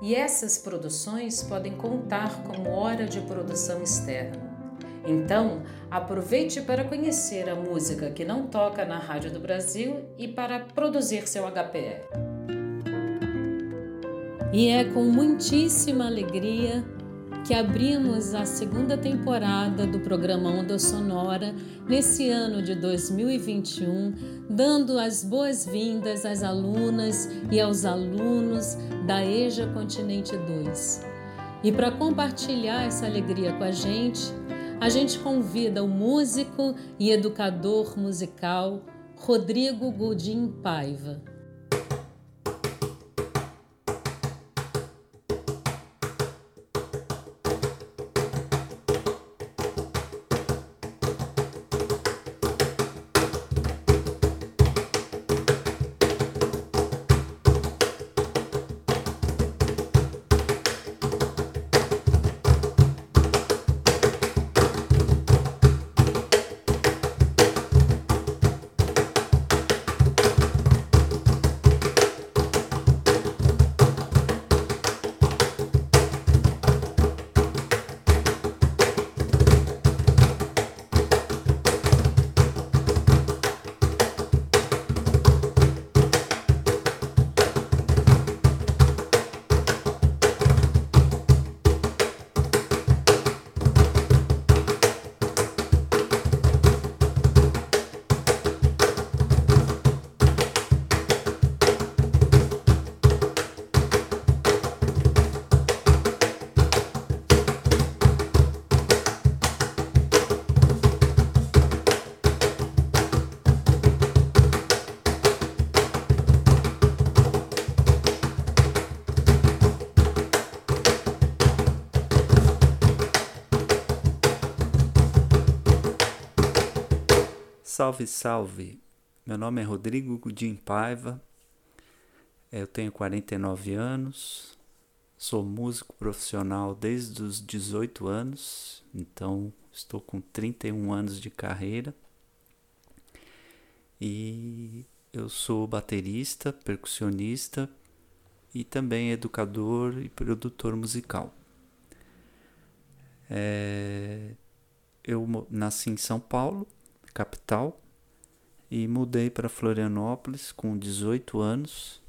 e essas produções podem contar como hora de produção externa. Então, aproveite para conhecer a música que não toca na Rádio do Brasil e para produzir seu HPE. E é com muitíssima alegria que abrimos a segunda temporada do programa Onda Sonora nesse ano de 2021, dando as boas-vindas às alunas e aos alunos da EJA Continente 2. E para compartilhar essa alegria com a gente, a gente convida o músico e educador musical Rodrigo Godin Paiva. Salve, salve! Meu nome é Rodrigo Gudim Paiva, eu tenho 49 anos, sou músico profissional desde os 18 anos, então estou com 31 anos de carreira. E eu sou baterista, percussionista e também educador e produtor musical. É, eu nasci em São Paulo capital, e mudei para Florianópolis com 18 anos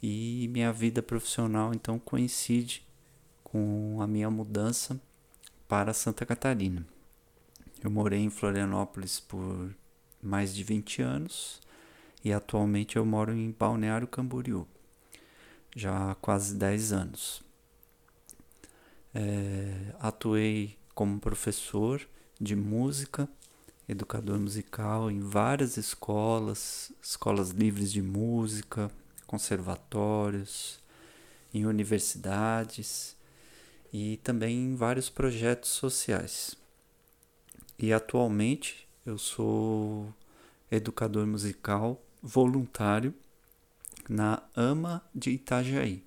e minha vida profissional então coincide com a minha mudança para Santa Catarina. Eu morei em Florianópolis por mais de 20 anos e atualmente eu moro em Balneário Camboriú, já há quase 10 anos. É, atuei como professor de música educador musical em várias escolas, escolas livres de música, conservatórios, em universidades e também em vários projetos sociais. E atualmente eu sou educador musical voluntário na AMA de Itajaí.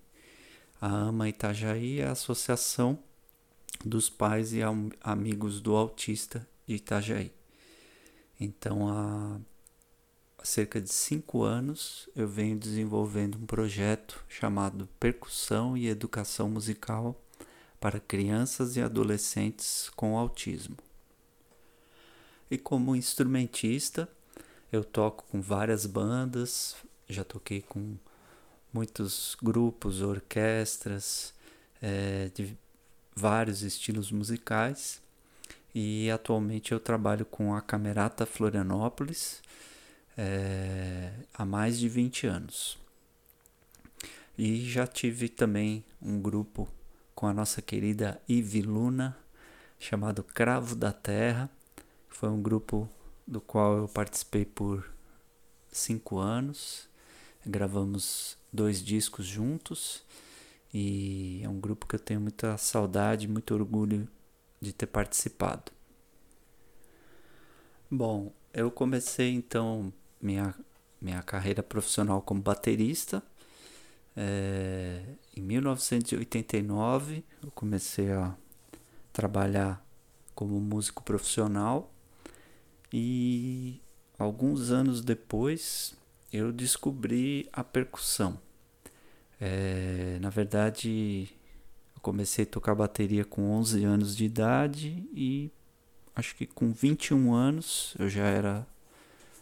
A AMA Itajaí é a Associação dos Pais e Amigos do Autista de Itajaí. Então, há cerca de cinco anos, eu venho desenvolvendo um projeto chamado Percussão e Educação Musical para crianças e adolescentes com autismo. E como instrumentista, eu toco com várias bandas, já toquei com muitos grupos, orquestras, é, de vários estilos musicais e atualmente eu trabalho com a Camerata Florianópolis é, há mais de 20 anos. E já tive também um grupo com a nossa querida Ivi Luna, chamado Cravo da Terra. Foi um grupo do qual eu participei por cinco anos. Gravamos dois discos juntos e é um grupo que eu tenho muita saudade, muito orgulho de ter participado. Bom, eu comecei então minha, minha carreira profissional como baterista. É, em 1989 eu comecei a trabalhar como músico profissional e alguns anos depois eu descobri a percussão. É, na verdade, comecei a tocar bateria com 11 anos de idade e acho que com 21 anos eu já era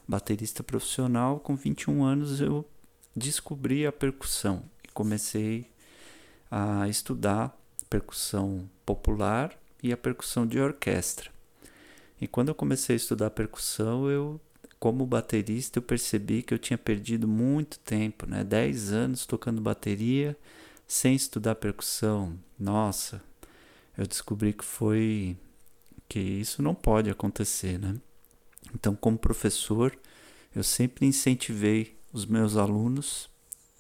baterista profissional. Com 21 anos eu descobri a percussão e comecei a estudar percussão popular e a percussão de orquestra. E quando eu comecei a estudar percussão, eu como baterista, eu percebi que eu tinha perdido muito tempo, né? 10 anos tocando bateria sem estudar percussão. Nossa, eu descobri que foi que isso não pode acontecer, né? Então, como professor, eu sempre incentivei os meus alunos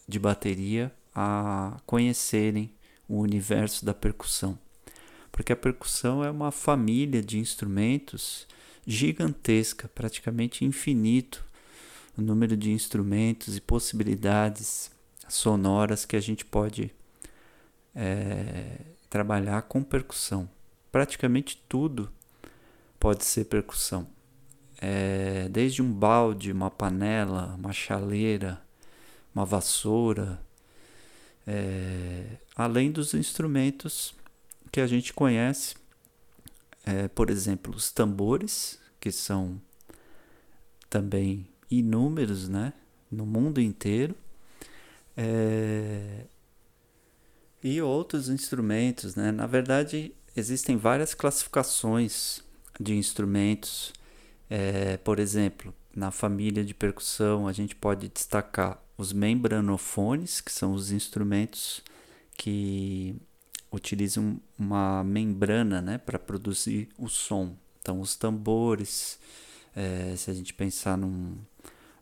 de bateria a conhecerem o universo da percussão. Porque a percussão é uma família de instrumentos gigantesca, praticamente infinito o número de instrumentos e possibilidades sonoras que a gente pode é, trabalhar com percussão. Praticamente tudo pode ser percussão. É, desde um balde, uma panela, uma chaleira, uma vassoura, é, além dos instrumentos que a gente conhece é, por exemplo, os tambores, que são também inúmeros, né, no mundo inteiro, é, e outros instrumentos, né. Na verdade, existem várias classificações de instrumentos. É, por exemplo, na família de percussão, a gente pode destacar os membranofones, que são os instrumentos que utilizam uma membrana né, para produzir o som. Então, os tambores, é, se a gente pensar num,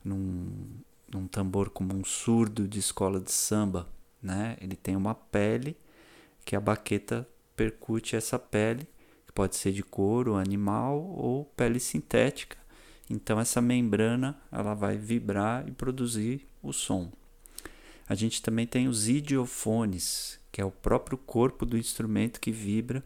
num, num tambor como um surdo de escola de samba, né, ele tem uma pele que a baqueta percute essa pele, que pode ser de couro, animal ou pele sintética. Então essa membrana ela vai vibrar e produzir o som. A gente também tem os idiofones, que é o próprio corpo do instrumento que vibra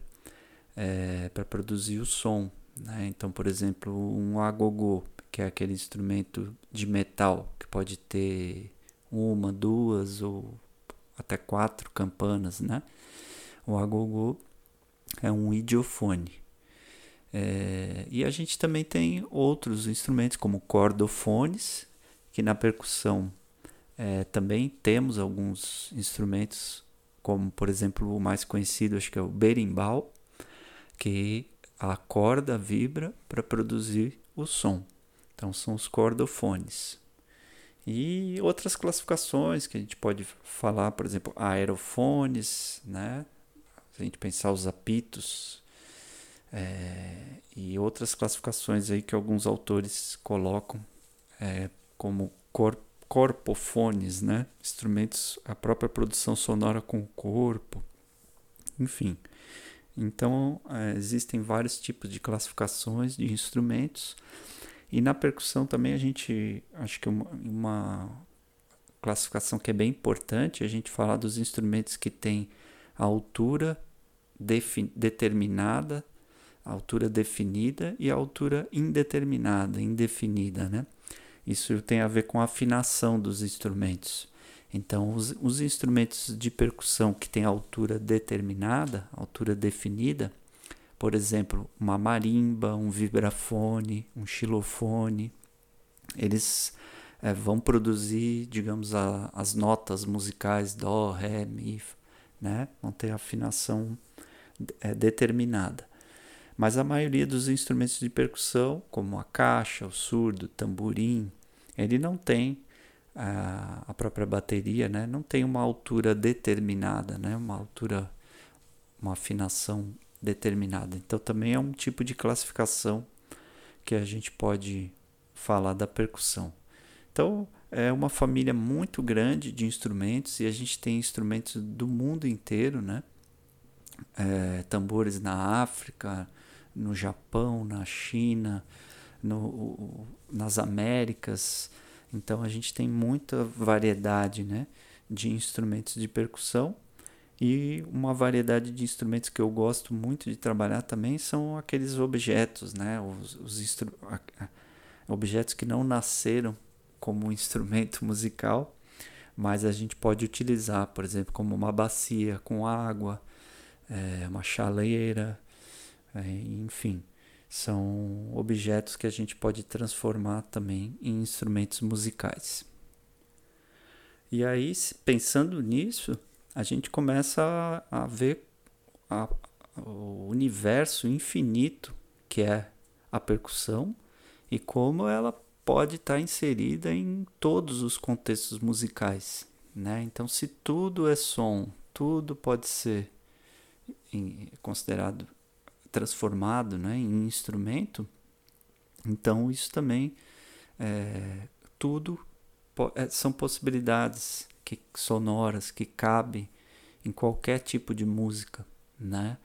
é, para produzir o som. Né? Então, por exemplo, um agogô, que é aquele instrumento de metal que pode ter uma, duas ou até quatro campanas, né? O agogô é um idiofone. É, e a gente também tem outros instrumentos como cordofones, que na percussão é, também temos alguns instrumentos como por exemplo o mais conhecido, acho que é o berimbau, que a corda vibra para produzir o som. Então são os cordofones. E outras classificações que a gente pode falar, por exemplo, aerofones, né? Se a gente pensar os apitos é, e outras classificações aí que alguns autores colocam é, como corpo corpofones, né? Instrumentos, a própria produção sonora com o corpo, enfim. Então, é, existem vários tipos de classificações de instrumentos. E na percussão também a gente, acho que uma, uma classificação que é bem importante, a gente falar dos instrumentos que têm a altura determinada, a altura definida e a altura indeterminada, indefinida, né? Isso tem a ver com a afinação dos instrumentos. Então, os, os instrumentos de percussão que têm altura determinada, altura definida, por exemplo, uma marimba, um vibrafone, um xilofone, eles é, vão produzir, digamos, a, as notas musicais dó, ré, mi, né? Vão ter afinação é, determinada. Mas a maioria dos instrumentos de percussão, como a caixa, o surdo, o tamborim, ele não tem a, a própria bateria, né? Não tem uma altura determinada, né? Uma altura, uma afinação determinada. Então também é um tipo de classificação que a gente pode falar da percussão. Então é uma família muito grande de instrumentos e a gente tem instrumentos do mundo inteiro, né? É, tambores na África, no Japão, na China, no, nas Américas. Então a gente tem muita variedade né, de instrumentos de percussão e uma variedade de instrumentos que eu gosto muito de trabalhar também são aqueles objetos, né, os, os objetos que não nasceram como um instrumento musical, mas a gente pode utilizar, por exemplo, como uma bacia com água, é, uma chaleira, é, enfim, são objetos que a gente pode transformar também em instrumentos musicais. E aí, pensando nisso, a gente começa a, ver a, o universo infinito que é a percussão e como ela pode estar tá inserida em todos os contextos musicais. Né? Então, se tudo é som, tudo pode ser considerado transformado né, em instrumento, então isso também é, tudo é, são possibilidades que, sonoras que cabem em qualquer tipo de música, né?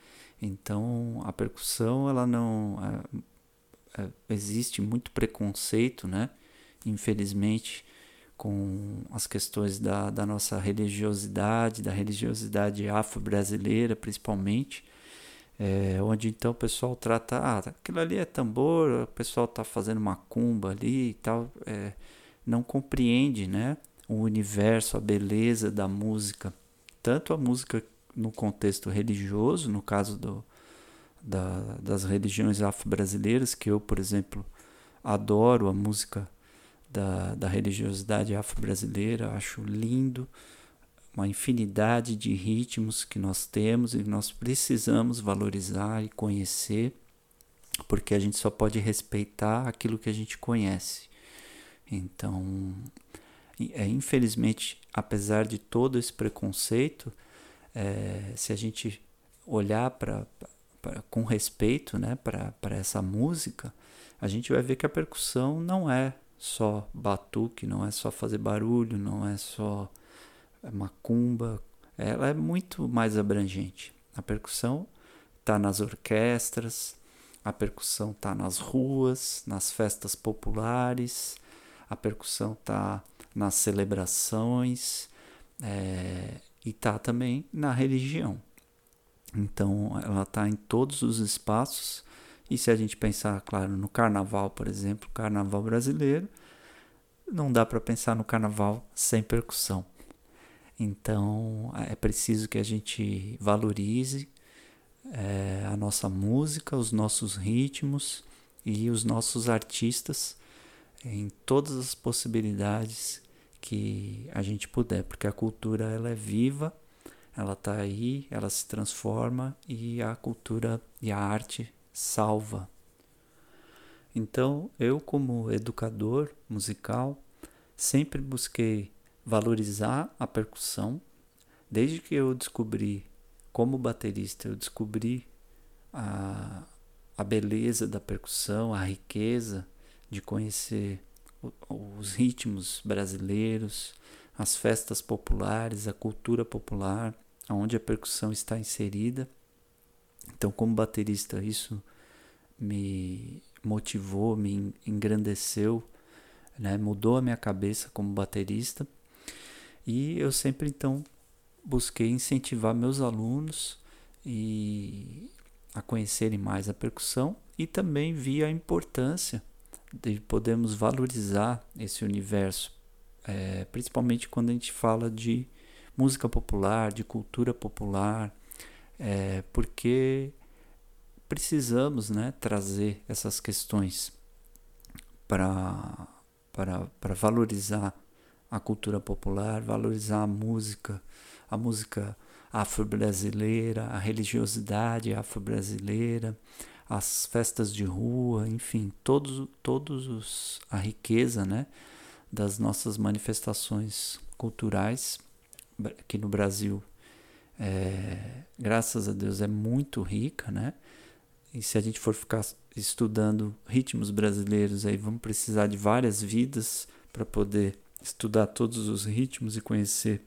Então a percussão ela não é, é, existe muito preconceito, né? Infelizmente, com as questões da, da nossa religiosidade, da religiosidade afro-brasileira, principalmente, é, onde então o pessoal trata, ah, aquilo ali é tambor, o pessoal está fazendo macumba ali e tal, é, não compreende, né? O universo, a beleza da música, tanto a música no contexto religioso, no caso do, da, das religiões afro-brasileiras, que eu, por exemplo, adoro a música da, da religiosidade afro-brasileira, acho lindo, uma infinidade de ritmos que nós temos e nós precisamos valorizar e conhecer, porque a gente só pode respeitar aquilo que a gente conhece. Então, é, infelizmente, apesar de todo esse preconceito, é, se a gente olhar para pra, com respeito né, para essa música, a gente vai ver que a percussão não é só batuque, não é só fazer barulho, não é só macumba, ela é muito mais abrangente. A percussão está nas orquestras, a percussão está nas ruas, nas festas populares, a percussão está nas celebrações é, e está também na religião. Então, ela está em todos os espaços. E se a gente pensar, claro, no carnaval, por exemplo, carnaval brasileiro, não dá para pensar no carnaval sem percussão. Então, é preciso que a gente valorize é, a nossa música, os nossos ritmos e os nossos artistas em todas as possibilidades que a gente puder, porque a cultura ela é viva ela está aí, ela se transforma e a cultura e a arte salva. Então, eu, como educador musical, sempre busquei valorizar a percussão. Desde que eu descobri, como baterista, eu descobri a, a beleza da percussão, a riqueza de conhecer os ritmos brasileiros, as festas populares, a cultura popular onde a percussão está inserida. Então, como baterista, isso me motivou, me engrandeceu, né? mudou a minha cabeça como baterista. E eu sempre então busquei incentivar meus alunos e a conhecerem mais a percussão e também vi a importância de podermos valorizar esse universo, é, principalmente quando a gente fala de música popular, de cultura popular, é, porque precisamos né, trazer essas questões para valorizar a cultura popular, valorizar a música, a música afro-brasileira, a religiosidade afro-brasileira, as festas de rua, enfim, todos, todos os, a riqueza né, das nossas manifestações culturais aqui no Brasil, é, graças a Deus, é muito rica, né? E se a gente for ficar estudando ritmos brasileiros, aí vamos precisar de várias vidas para poder estudar todos os ritmos e conhecer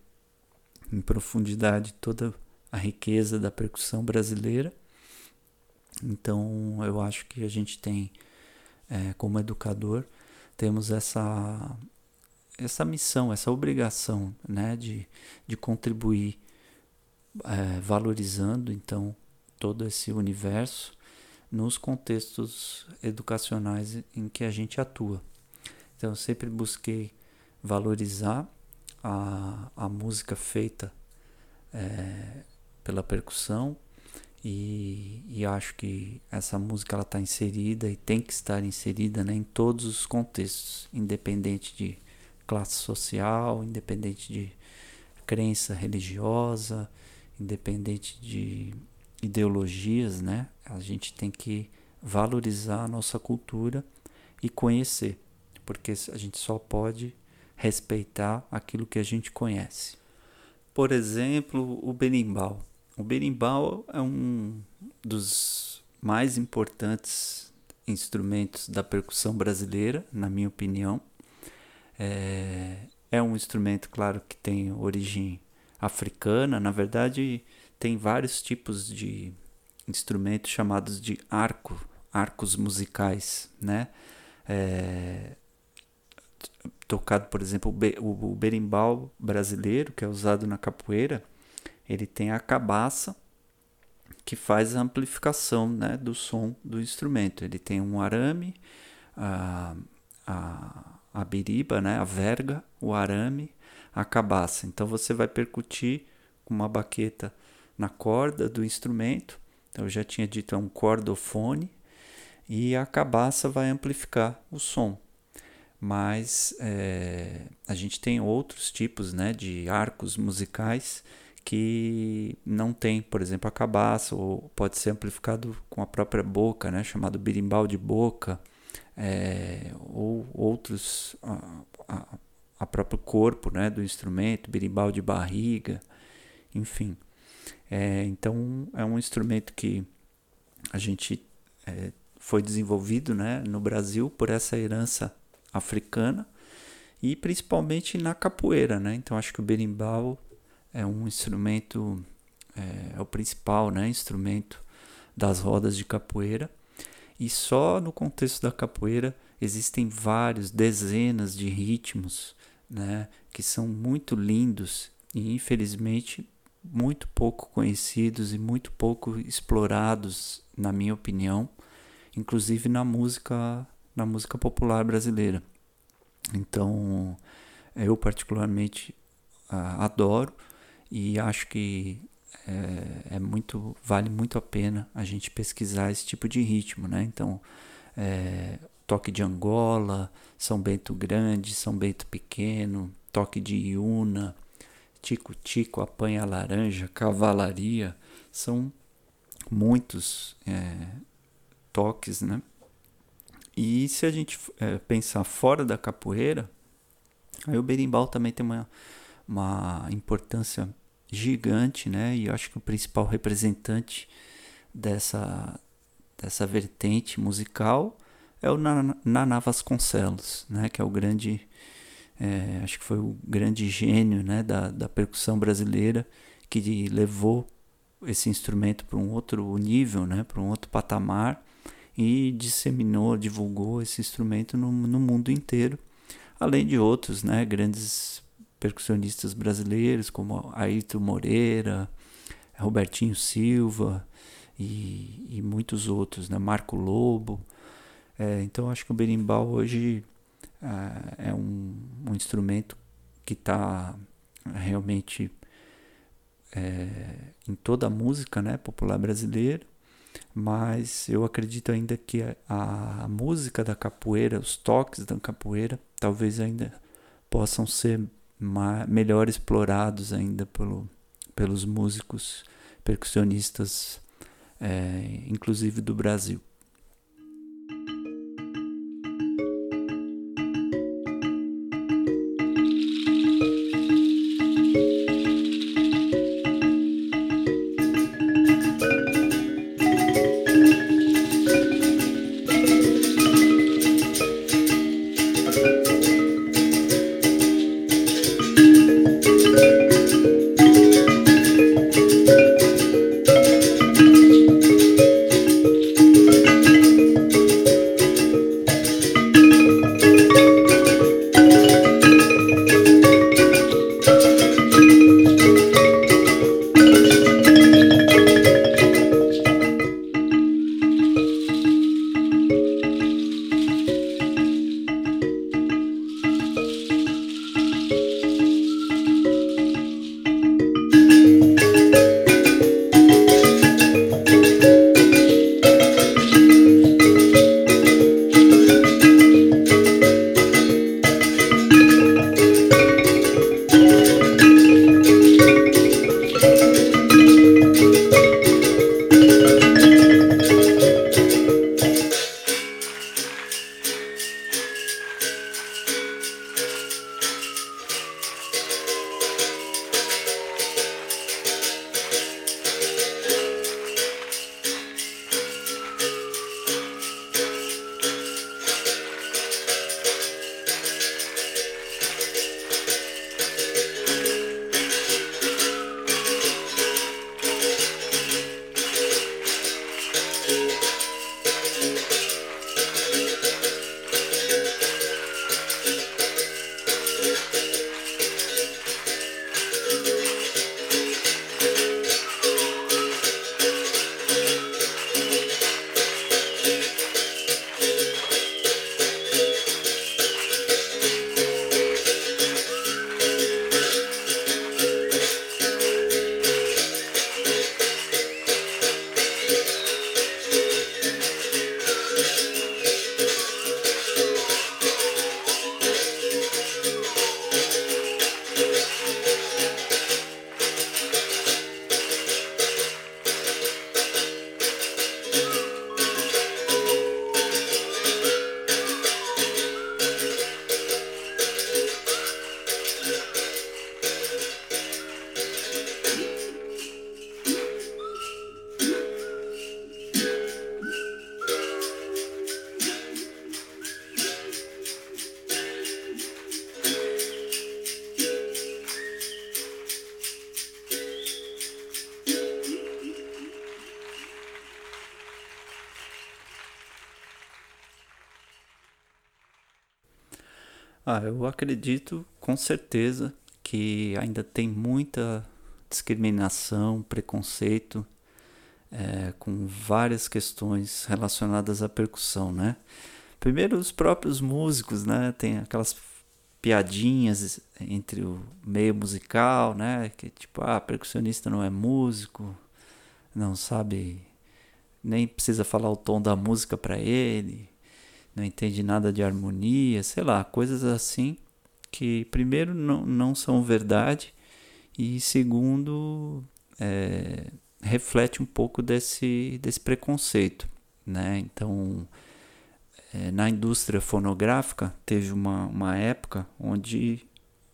em profundidade toda a riqueza da percussão brasileira. Então, eu acho que a gente tem, é, como educador, temos essa essa missão, essa obrigação, né, de, de contribuir, é, valorizando então todo esse universo nos contextos educacionais em que a gente atua. Então, eu sempre busquei valorizar a, a música feita é, pela percussão e, e, acho que essa música ela está inserida e tem que estar inserida né, em todos os contextos, independente de classe social, independente de crença religiosa, independente de ideologias, né? A gente tem que valorizar a nossa cultura e conhecer, porque a gente só pode respeitar aquilo que a gente conhece. Por exemplo, o berimbau. O berimbau é um dos mais importantes instrumentos da percussão brasileira, na minha opinião. É, é um instrumento, claro, que tem origem africana. Na verdade, tem vários tipos de instrumentos chamados de arco, arcos musicais, né? É, tocado, por exemplo, o berimbau brasileiro, que é usado na capoeira, ele tem a cabaça que faz a amplificação né, do som do instrumento. Ele tem um arame, a, a, a biriba, né, a verga, o arame, a cabaça. Então você vai percutir com uma baqueta na corda do instrumento. Então eu já tinha dito é um cordofone e a cabaça vai amplificar o som mas é, a gente tem outros tipos né, de arcos musicais que não tem, por exemplo, a cabaça, ou pode ser amplificado com a própria boca, né, chamado birimbau de boca, é, ou outros, a, a, a, próprio corpo né, do instrumento, birimbau de barriga, enfim. É, então é um instrumento que a gente é, foi desenvolvido né, no Brasil por essa herança africana e principalmente na capoeira, né? Então acho que o berimbau é um instrumento, é, é, o principal, né? Instrumento das rodas de capoeira e só no contexto da capoeira existem vários, dezenas de ritmos, né? Que são muito lindos e infelizmente muito pouco conhecidos e muito pouco explorados, na minha opinião, inclusive na música na música popular brasileira. Então, eu particularmente adoro e acho que é, é, muito vale muito a pena a gente pesquisar esse tipo de ritmo, né? Então, é, toque de Angola, São Bento Grande, São Bento Pequeno, toque de Iuna, Tico Tico, Apanha Laranja, Cavalaria, são muitos é, toques, né? E se a gente é, pensar fora da capoeira, aí o berimbau também tem uma, uma importância gigante, né? E eu acho que o principal representante dessa, dessa vertente musical é o Naná Vasconcelos, né? Que é o grande, é, acho que foi o grande gênio, né? Da, da percussão brasileira que levou esse instrumento para um outro nível, né? Para um outro patamar e disseminou, divulgou esse instrumento no, no mundo inteiro, além de outros né, grandes percussionistas brasileiros, como Ayrton Moreira, Robertinho Silva e, e muitos outros, né, Marco Lobo. É, então acho que o berimbau hoje é, é um, um instrumento que está realmente é, em toda a música né, popular brasileira mas eu acredito ainda que a, a, música da capoeira, os toques da capoeira, talvez ainda possam ser melhor explorados ainda pelo, pelos músicos percussionistas, é, inclusive do Brasil. Ah, eu acredito com certeza que ainda tem muita discriminação, preconceito, é, com várias questões relacionadas à percussão, né? Primeiro, os próprios músicos, né? Tem aquelas piadinhas entre o meio musical, né? Que tipo, ah, percussionista não é músico, não sabe, nem precisa falar o tom da música para ele, não entende nada de harmonia, sei lá, coisas assim que, primeiro, não, não são verdade e, segundo, é, reflete um pouco desse, desse preconceito, né? Então, é, na indústria fonográfica, teve uma, uma época onde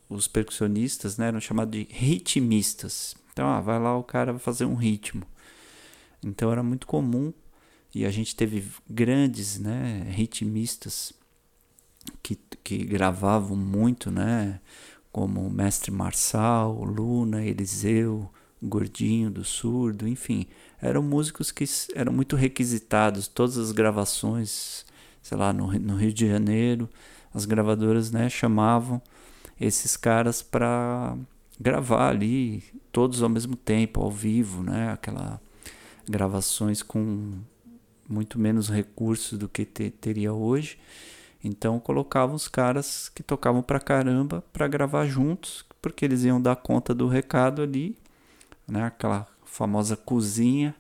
os percussionistas né, eram chamados de ritmistas. Então, ah, vai lá o cara vai fazer um ritmo. Então, era muito comum e a gente teve grandes né, ritmistas que, que gravavam muito, né? Como o Mestre Marçal, Luna, Eliseu, Gordinho do Surdo, enfim. Eram músicos que eram muito requisitados. Todas as gravações, sei lá, no, no Rio de Janeiro, as gravadoras né, chamavam esses caras para gravar ali, todos ao mesmo tempo, ao vivo, né? Aquela gravações com muito menos recursos do que te, teria hoje. Então colocavam os caras que tocavam pra caramba para gravar juntos, porque eles iam dar conta do recado ali, né? Aquela famosa cozinha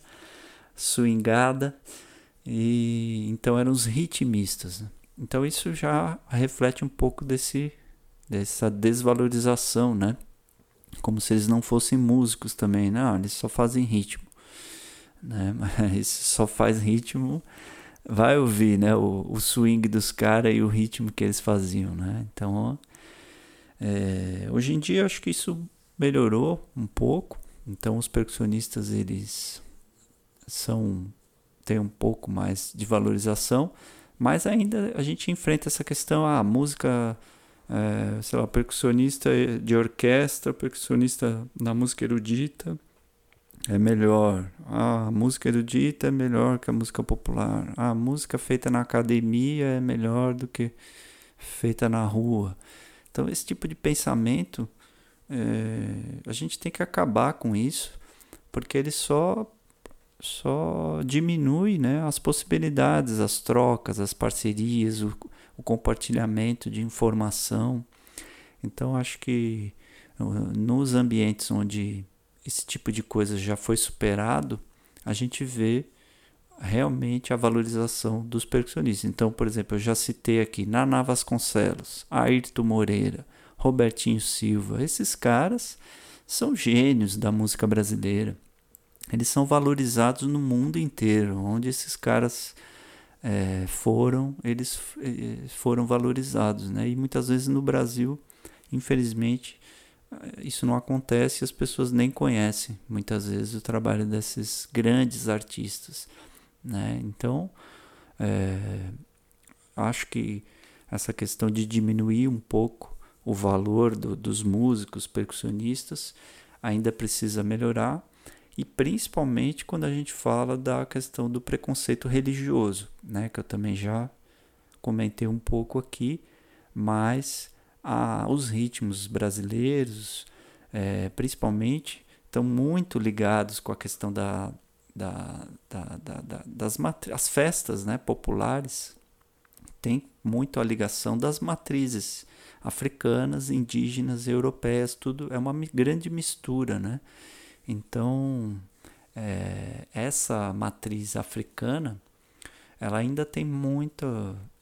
swingada. E então eram os ritmistas. Né? Então isso já reflete um pouco desse dessa desvalorização, né? Como se eles não fossem músicos também, não, eles só fazem ritmo né? Mas só faz ritmo, vai ouvir, né? O, o swing dos caras e o ritmo que eles faziam, né? Então, é, hoje em dia acho que isso melhorou um pouco. Então, os percussionistas eles são têm um pouco mais de valorização, mas ainda a gente enfrenta essa questão, ah, a música é, sei lá, percussionista de orquestra, percussionista na música erudita, é melhor. a música erudita é melhor que a música popular. a música feita na academia é melhor do que feita na rua. Então, esse tipo de pensamento, é, a gente tem que acabar com isso, porque ele só, só diminui né, as possibilidades, as trocas, as parcerias, o, o compartilhamento de informação. Então, acho que nos ambientes onde esse tipo de coisa já foi superado, a gente vê realmente a valorização dos percussionistas. Então, por exemplo, eu já citei aqui Naná Vasconcelos, Ayrton Moreira, Robertinho Silva. Esses caras são gênios da música brasileira. Eles são valorizados no mundo inteiro. Onde esses caras é, foram, eles é, foram valorizados. Né? E muitas vezes no Brasil, infelizmente, isso não acontece e as pessoas nem conhecem muitas vezes o trabalho desses grandes artistas. Né? Então, é, acho que essa questão de diminuir um pouco o valor do, dos músicos percussionistas ainda precisa melhorar e principalmente quando a gente fala da questão do preconceito religioso, né, que eu também já comentei um pouco aqui, mas a, os ritmos brasileiros, é, principalmente, estão muito ligados com a questão da, da, da, da das as festas né, populares. Tem muito a ligação das matrizes africanas, indígenas, europeias, tudo é uma grande mistura, né? Então, é, essa matriz africana, ela ainda tem muito,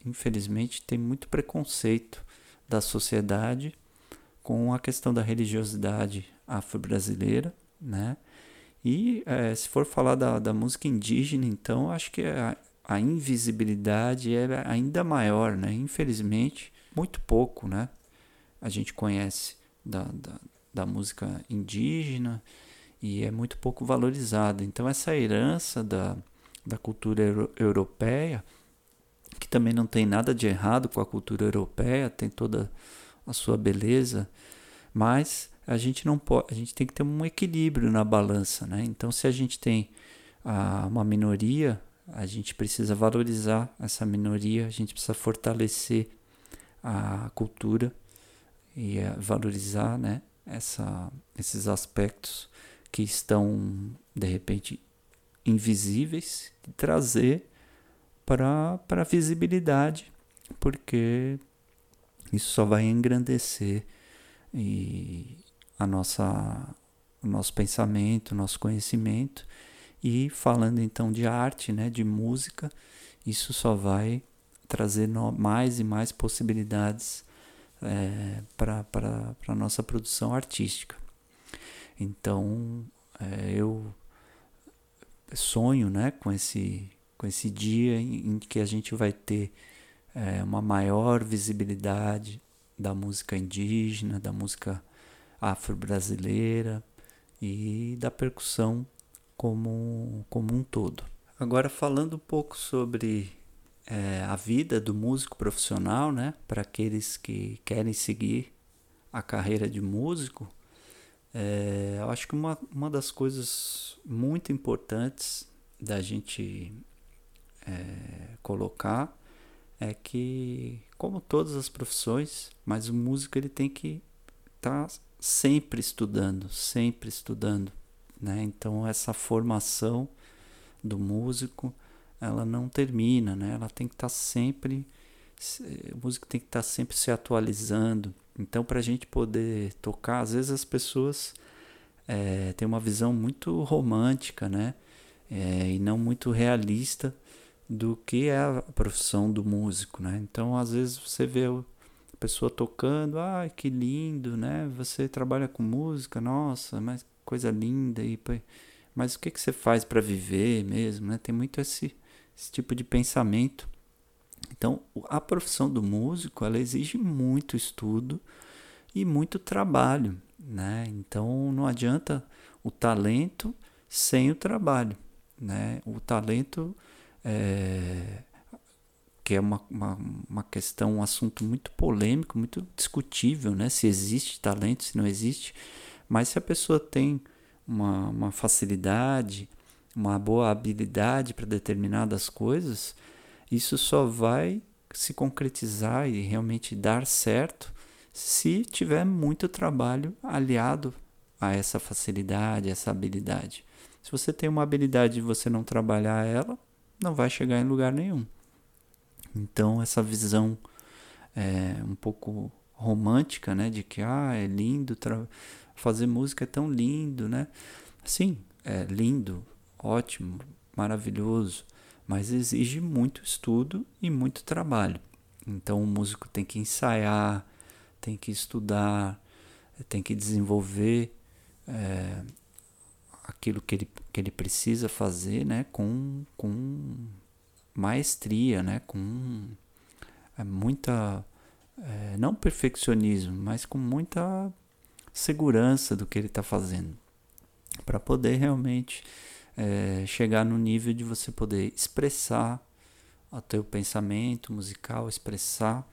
infelizmente, tem muito preconceito da sociedade com a questão da religiosidade afro-brasileira, né? E é, se for falar da, da música indígena, então acho que a, a invisibilidade é ainda maior, né? Infelizmente, muito pouco, né? A gente conhece da, da, da música indígena e é muito pouco valorizada. Então essa herança da, da cultura euro, europeia que também não tem nada de errado com a cultura europeia, tem toda a sua beleza, mas a gente não pode, a gente tem que ter um equilíbrio na balança, né? Então, se a gente tem ah, uma minoria, a gente precisa valorizar essa minoria, a gente precisa fortalecer a cultura e valorizar né, essa, esses aspectos que estão de repente invisíveis e trazer para a visibilidade, porque isso só vai engrandecer e a nossa, o nosso pensamento, o nosso conhecimento. E falando então de arte, né, de música, isso só vai trazer no, mais e mais possibilidades é, para a nossa produção artística. Então, é, eu sonho né, com, esse, com esse dia em que a gente vai ter é, uma maior visibilidade da música indígena, da música afro-brasileira e da percussão como, como um todo. Agora, falando um pouco sobre é, a vida do músico profissional, né, para aqueles que querem seguir a carreira de músico, é, eu acho que uma, uma das coisas muito importantes da gente é, colocar é que, como todas as profissões, mas o músico ele tem que estar tá sempre estudando, sempre estudando, né? Então essa formação do músico, ela não termina, né? Ela tem que estar tá sempre, o músico tem que estar tá sempre se atualizando. Então para a gente poder tocar, às vezes as pessoas é, têm uma visão muito romântica, né? É, e não muito realista do que é a profissão do músico, né? Então, às vezes você vê a pessoa tocando, ah, que lindo, né? Você trabalha com música, nossa, mas coisa linda e mas o que que você faz para viver mesmo, né? Tem muito esse, esse tipo de pensamento. Então, a profissão do músico, ela exige muito estudo e muito trabalho, né? Então, não adianta o talento sem o trabalho, né? O talento é, que é uma, uma, uma, questão, um assunto muito polêmico, muito discutível, né? Se existe talento, se não existe. Mas se a pessoa tem uma, uma facilidade, uma boa habilidade para determinadas coisas, isso só vai se concretizar e realmente dar certo se tiver muito trabalho aliado a essa facilidade, essa habilidade. Se você tem uma habilidade e você não trabalhar ela, não vai chegar em lugar nenhum. Então essa visão é, um pouco romântica, né, de que ah, é lindo fazer música é tão lindo, né? Sim, é lindo, ótimo, maravilhoso, mas exige muito estudo e muito trabalho. Então o músico tem que ensaiar, tem que estudar, tem que desenvolver é, aquilo que ele, que ele precisa fazer né, com, com maestria, né, com é, muita. É, não perfeccionismo, mas com muita segurança do que ele está fazendo. Para poder realmente é, chegar no nível de você poder expressar o teu pensamento musical, expressar,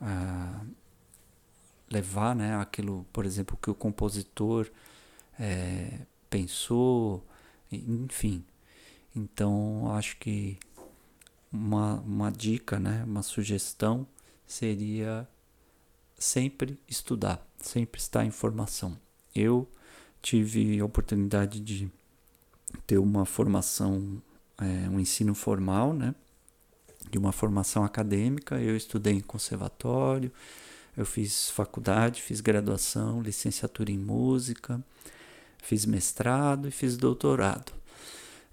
ah, levar né, aquilo, por exemplo, que o compositor é, pensou, enfim. Então, acho que uma, uma dica, né, uma sugestão seria sempre estudar, sempre estar em formação. Eu tive a oportunidade de ter uma formação, é, um ensino formal, né, de uma formação acadêmica. Eu estudei em conservatório, eu fiz faculdade, fiz graduação, licenciatura em música, Fiz mestrado e fiz doutorado.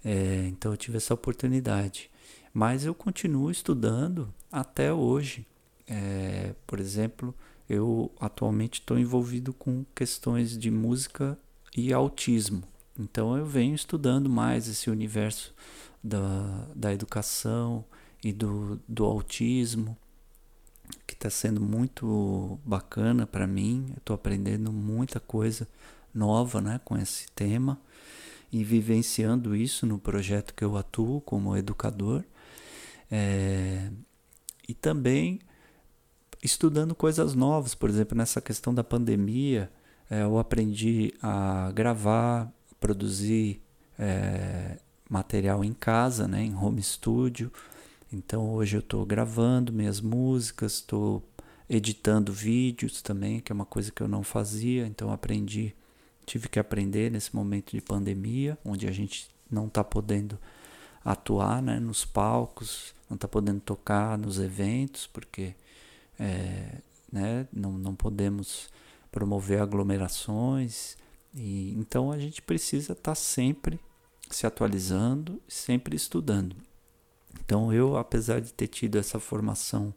É, então eu tive essa oportunidade. Mas eu continuo estudando até hoje. É, por exemplo, eu atualmente estou envolvido com questões de música e autismo. Então eu venho estudando mais esse universo da, da educação e do, do autismo, que está sendo muito bacana para mim. Estou aprendendo muita coisa nova né, com esse tema e vivenciando isso no projeto que eu atuo como educador é, e também estudando coisas novas, por exemplo, nessa questão da pandemia, é, eu aprendi a gravar, produzir é, material em casa, né, em home studio. Então hoje eu estou gravando minhas músicas, estou editando vídeos também, que é uma coisa que eu não fazia, então aprendi, tive que aprender nesse momento de pandemia, onde a gente não está podendo atuar né, nos palcos, não está podendo tocar nos eventos, porque é, né, não, não podemos promover aglomerações. E, então a gente precisa estar tá sempre se atualizando, sempre estudando. Então eu, apesar de ter tido essa formação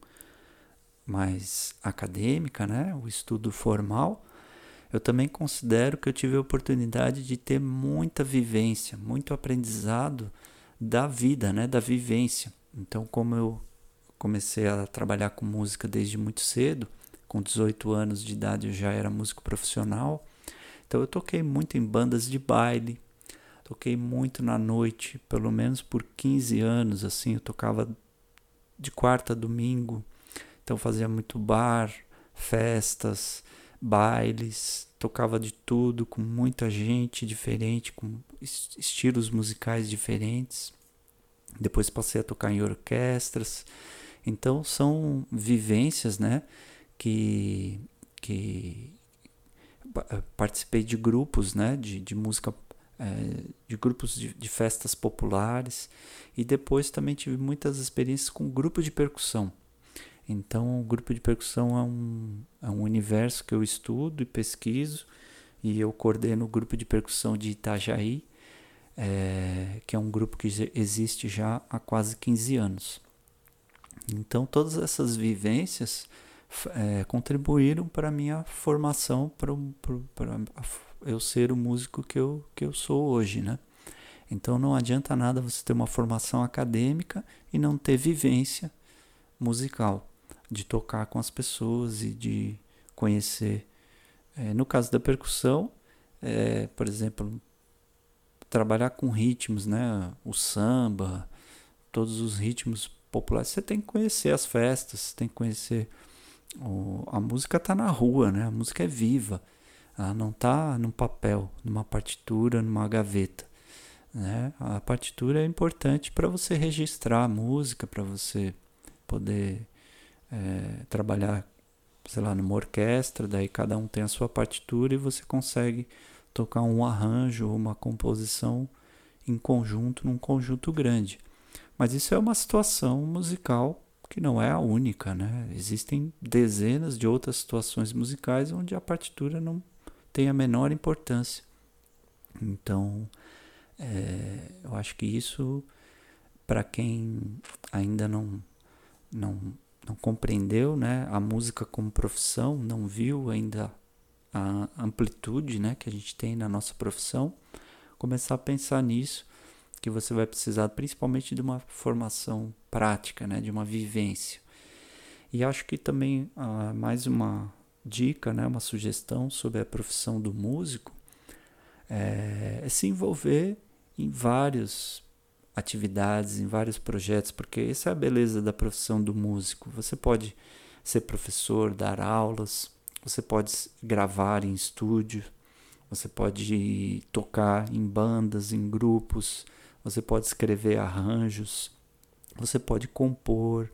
mais acadêmica, né, o estudo formal, eu também considero que eu tive a oportunidade de ter muita vivência, muito aprendizado da vida, né, da vivência. Então, como eu comecei a trabalhar com música desde muito cedo, com 18 anos de idade eu já era músico profissional. Então eu toquei muito em bandas de baile, toquei muito na noite, pelo menos por 15 anos assim, eu tocava de quarta a domingo. Então fazia muito bar, festas, bailes, tocava de tudo com muita gente diferente, com estilos musicais diferentes. Depois passei a tocar em orquestras. Então são vivências, né, que que participei de grupos, né, de, de música é, de grupos de, de, festas populares e depois também tive muitas experiências com grupo de percussão. Então, o grupo de percussão é um, é um universo que eu estudo e pesquiso e eu coordeno o grupo de percussão de Itajaí, é, que é um grupo que existe já há quase 15 anos. Então, todas essas vivências é, contribuíram para a minha formação, para eu ser o músico que eu, que eu sou hoje, né? Então não adianta nada você ter uma formação acadêmica e não ter vivência musical, de tocar com as pessoas e de conhecer. É, no caso da percussão, é, por exemplo, trabalhar com ritmos, né? O samba, todos os ritmos populares, você tem que conhecer as festas, tem que conhecer o, a música está na rua, né? A música é viva. Ela não está no papel, numa partitura, numa gaveta. Né? A partitura é importante para você registrar a música, para você poder é, trabalhar, sei lá, numa orquestra. Daí cada um tem a sua partitura e você consegue tocar um arranjo ou uma composição em conjunto, num conjunto grande. Mas isso é uma situação musical que não é a única, né? Existem dezenas de outras situações musicais onde a partitura não tem a menor importância. Então, é, eu acho que isso, para quem ainda não, não, não compreendeu né, a música como profissão, não viu ainda a amplitude né, que a gente tem na nossa profissão, começar a pensar nisso que você vai precisar principalmente de uma formação prática, né, de uma vivência. E acho que também ah, mais uma dica, né, uma sugestão sobre a profissão do músico é, é se envolver em várias atividades, em vários projetos, porque essa é a beleza da profissão do músico. Você pode ser professor, dar aulas, você pode gravar em estúdio, você pode tocar em bandas, em grupos, você pode escrever arranjos, você pode compor.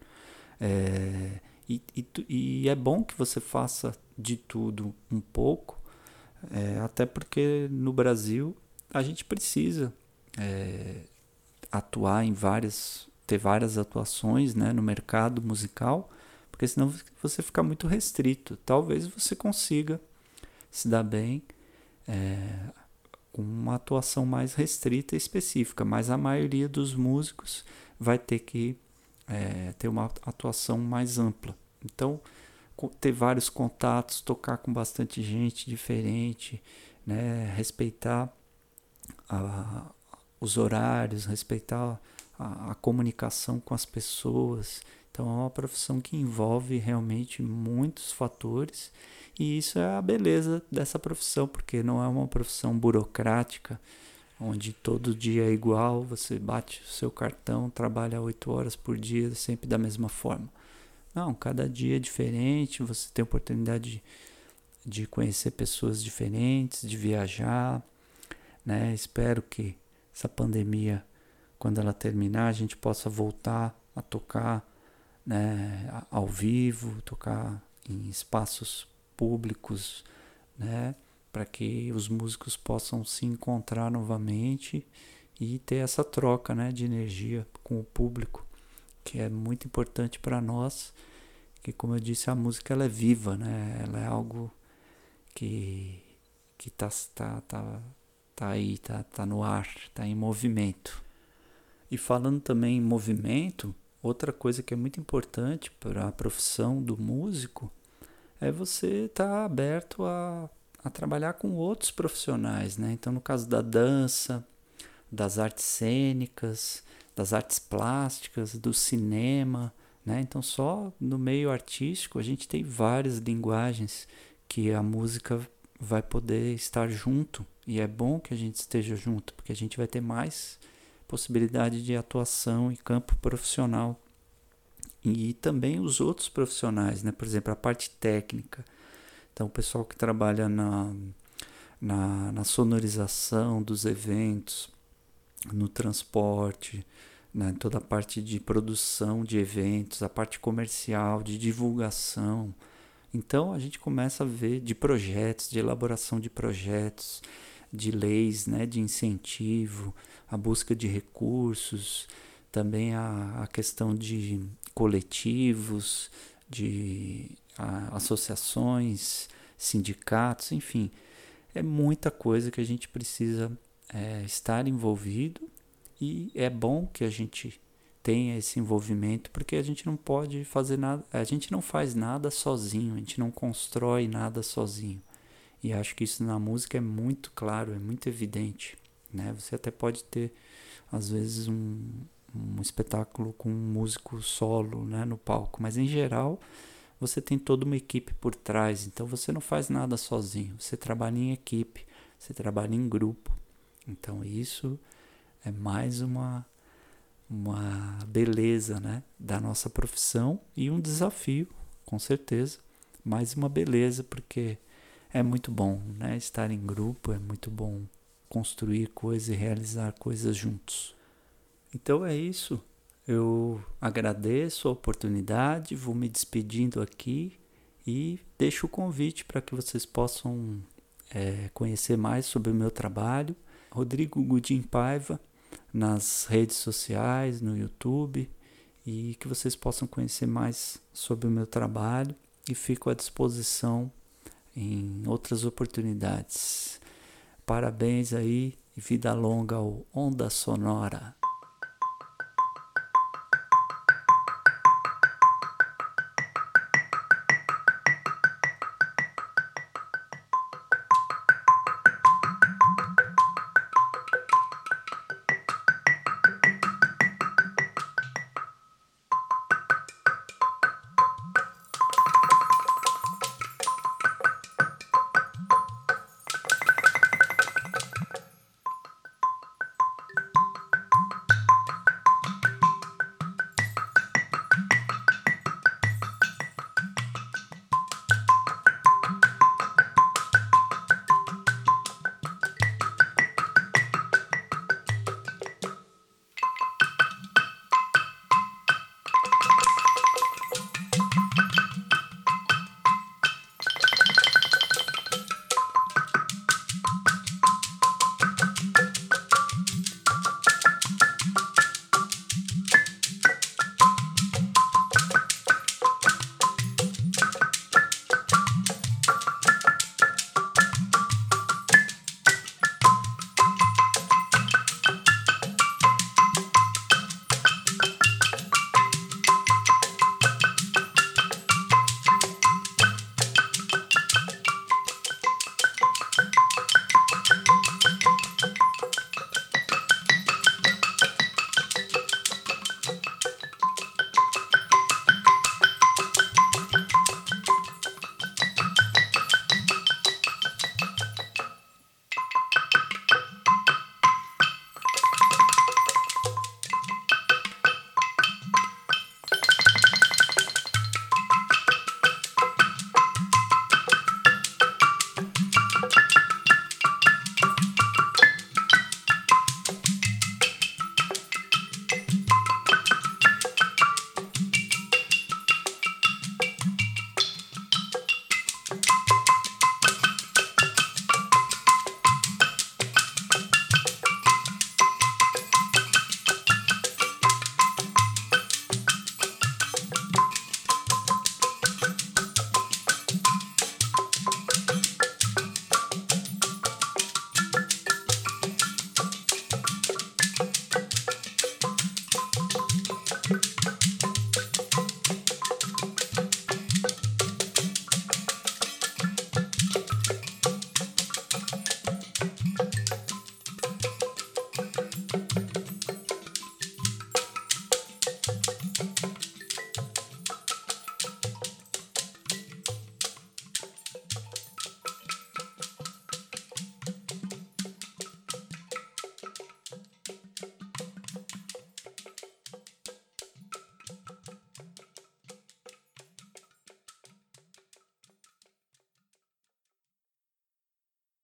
É, e, e, e, é bom que você faça de tudo um pouco, é, até porque no Brasil a gente precisa é, atuar em várias, ter várias atuações né, no mercado musical, porque senão você fica muito restrito. Talvez você consiga se dar bem é, com uma atuação mais restrita e específica, mas a maioria dos músicos vai ter que é, ter uma atuação mais ampla. Então, ter vários contatos, tocar com bastante gente diferente, né, respeitar a, os horários, respeitar a, a comunicação com as pessoas. Então, é uma profissão que envolve realmente muitos fatores e isso é a beleza dessa profissão, porque não é uma profissão burocrática, onde todo dia é igual, você bate o seu cartão, trabalha oito horas por dia, sempre da mesma forma. Não, cada dia é diferente, você tem oportunidade de, de conhecer pessoas diferentes, de viajar, né? Espero que essa pandemia, quando ela terminar, a gente possa voltar a tocar, né, ao vivo, tocar em espaços públicos, né? Para que os músicos possam se encontrar novamente e ter essa troca, né, de energia com o público, que é muito importante para nós, que como eu disse, a música ela é viva, né? Ela é algo que que tá tá tá, tá aí, tá tá no ar, tá em movimento. E falando também em movimento, outra coisa que é muito importante para a profissão do músico é você estar tá aberto a, a trabalhar com outros profissionais, né? Então, no caso da dança, das artes cênicas, das artes plásticas, do cinema, né? Então, só no meio artístico a gente tem várias linguagens que a música vai poder estar junto e é bom que a gente esteja junto, porque a gente vai ter mais possibilidade de atuação e campo profissional e também os outros profissionais, né? Por exemplo, a parte técnica. Então, o pessoal que trabalha na, na, na sonorização dos eventos, no transporte, né? toda a parte de produção de eventos, a parte comercial, de divulgação. Então, a gente começa a ver de projetos, de elaboração de projetos, de leis, né? de incentivo, a busca de recursos, também a, a questão de coletivos, de a, associações, sindicatos, enfim, é muita coisa que a gente precisa é, estar envolvido e é bom que a gente tenha esse envolvimento porque a gente não pode fazer nada, a gente não faz nada sozinho, a gente não constrói nada sozinho. E acho que isso na música é muito claro, é muito evidente, né? Você até pode ter às vezes um, um espetáculo com um músico solo né, no palco, mas em geral você tem toda uma equipe por trás, então você não faz nada sozinho, você trabalha em equipe, você trabalha em grupo. Então isso é mais uma uma beleza, né, da nossa profissão e um desafio, com certeza, mais uma beleza porque é muito bom, né, estar em grupo, é muito bom construir coisas e realizar coisas juntos. Então é isso. Eu agradeço a oportunidade, vou me despedindo aqui e deixo o convite para que vocês possam é, conhecer mais sobre o meu trabalho. Rodrigo Gudim Paiva nas redes sociais, no YouTube e que vocês possam conhecer mais sobre o meu trabalho e fico à disposição em outras oportunidades. Parabéns aí e vida longa ao Onda Sonora.